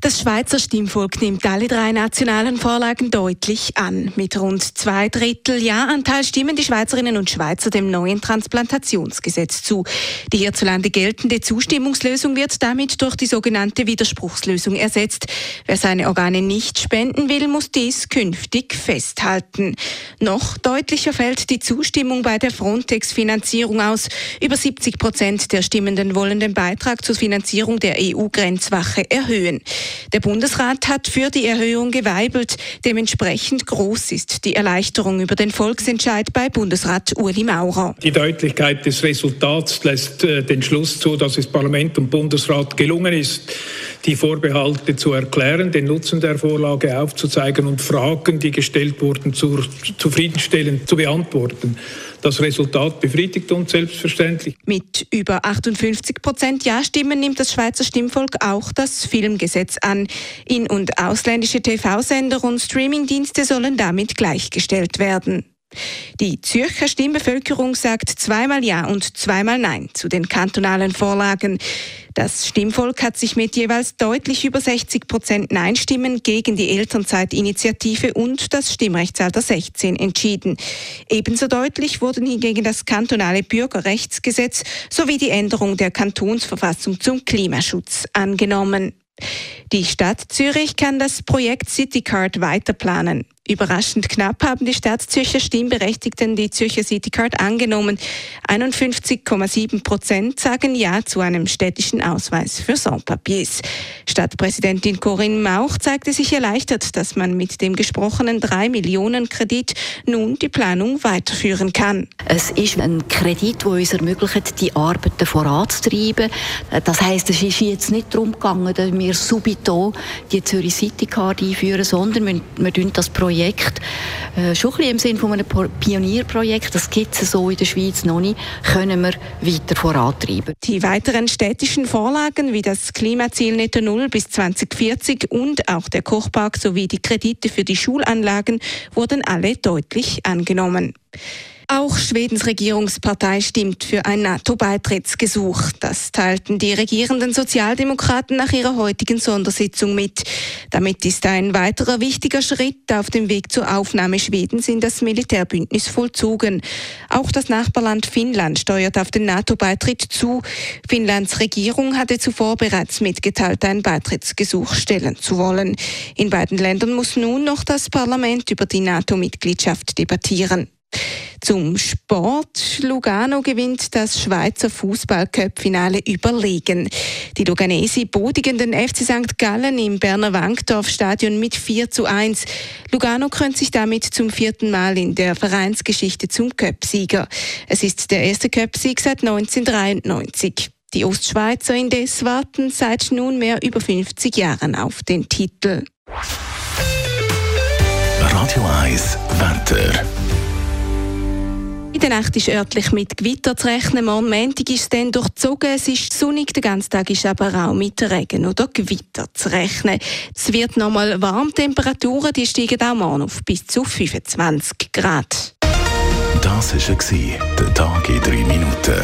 Das Schweizer Stimmvolk nimmt alle drei nationalen Vorlagen deutlich an. Mit rund zwei Drittel Ja-Anteil stimmen die Schweizerinnen und Schweizer dem neuen Transplantationsgesetz zu. Die hierzulande geltende Zustimmungslösung wird damit durch die sogenannte Widerspruchslösung ersetzt. Wer seine Organe nicht spenden will, muss dies künftig festhalten. Noch deutlicher fällt die Zustimmung bei der Frontex-Finanzierung aus. Über 70 Prozent der Stimmenden wollen den Beitrag zur Finanzierung der EU-Grenzwache erhöhen. Der Bundesrat hat für die Erhöhung geweibelt. Dementsprechend groß ist die Erleichterung über den Volksentscheid bei Bundesrat Uli Maurer. Die Deutlichkeit des Resultats lässt äh, den Schluss zu, dass es Parlament und Bundesrat gelungen ist, die Vorbehalte zu erklären, den Nutzen der Vorlage aufzuzeigen und Fragen, die gestellt wurden, zu, zufriedenstellend zu beantworten. Das Resultat befriedigt uns selbstverständlich. Mit über 58 Prozent Ja-Stimmen nimmt das Schweizer Stimmvolk auch das Filmgesetz an. In- und ausländische TV-Sender und Streamingdienste sollen damit gleichgestellt werden. Die Zürcher Stimmbevölkerung sagt zweimal Ja und zweimal Nein zu den kantonalen Vorlagen. Das Stimmvolk hat sich mit jeweils deutlich über 60 Prozent Nein-Stimmen gegen die Elternzeitinitiative und das Stimmrechtsalter 16 entschieden. Ebenso deutlich wurden hingegen das kantonale Bürgerrechtsgesetz sowie die Änderung der Kantonsverfassung zum Klimaschutz angenommen. Die Stadt Zürich kann das Projekt CityCard weiterplanen. Überraschend knapp haben die Stadtzürcher Stimmberechtigten die Zürcher Citycard angenommen. 51,7 Prozent sagen Ja zu einem städtischen Ausweis für Sans-Papiers. Stadtpräsidentin Corinne Mauch zeigte sich erleichtert, dass man mit dem gesprochenen 3 Millionen Kredit nun die Planung weiterführen kann. Es ist ein Kredit, der uns ermöglicht, die Arbeiten voranzutreiben. Das heißt, es ist jetzt nicht darum gegangen, dass wir subito die Zürich Citycard einführen, sondern wir, wir das Projekt Projekt, äh, schon ein bisschen im Sinne von einem Pionierprojekt, das gibt es so in der Schweiz noch nicht, können wir weiter vorantreiben. Die weiteren städtischen Vorlagen wie das Klimaziel Netto Null bis 2040 und auch der Kochpark sowie die Kredite für die Schulanlagen wurden alle deutlich angenommen. Auch Schwedens Regierungspartei stimmt für ein NATO-Beitrittsgesuch. Das teilten die regierenden Sozialdemokraten nach ihrer heutigen Sondersitzung mit. Damit ist ein weiterer wichtiger Schritt auf dem Weg zur Aufnahme Schwedens in das Militärbündnis vollzogen. Auch das Nachbarland Finnland steuert auf den NATO-Beitritt zu. Finnlands Regierung hatte zuvor bereits mitgeteilt, ein Beitrittsgesuch stellen zu wollen. In beiden Ländern muss nun noch das Parlament über die NATO-Mitgliedschaft debattieren. Zum Sport. Lugano gewinnt das Schweizer Fußballcup-Finale überlegen. Die Luganesi bodigen den FC St. Gallen im Berner Wankdorf-Stadion mit 4 zu 1. Lugano krönt sich damit zum vierten Mal in der Vereinsgeschichte zum Cup-Sieger. Es ist der erste Cup-Sieg seit 1993. Die Ostschweizer indes warten seit nunmehr über 50 Jahren auf den Titel. Radio 1 Wetter. In der Nacht ist örtlich mit Gewitter zu rechnen. Morgen Montag ist es dann durchzogen. Es ist sonnig, der ganze Tag ist aber auch mit Regen oder Gewitter zu rechnen. Es wird nochmal warm. Temperaturen die steigen auch morgen auf bis zu 25 Grad. Das war der Tag in drei Minuten.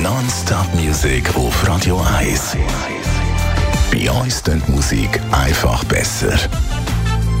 Non-Stop-Musik auf Radio 1. Bei uns klingt Musik einfach besser.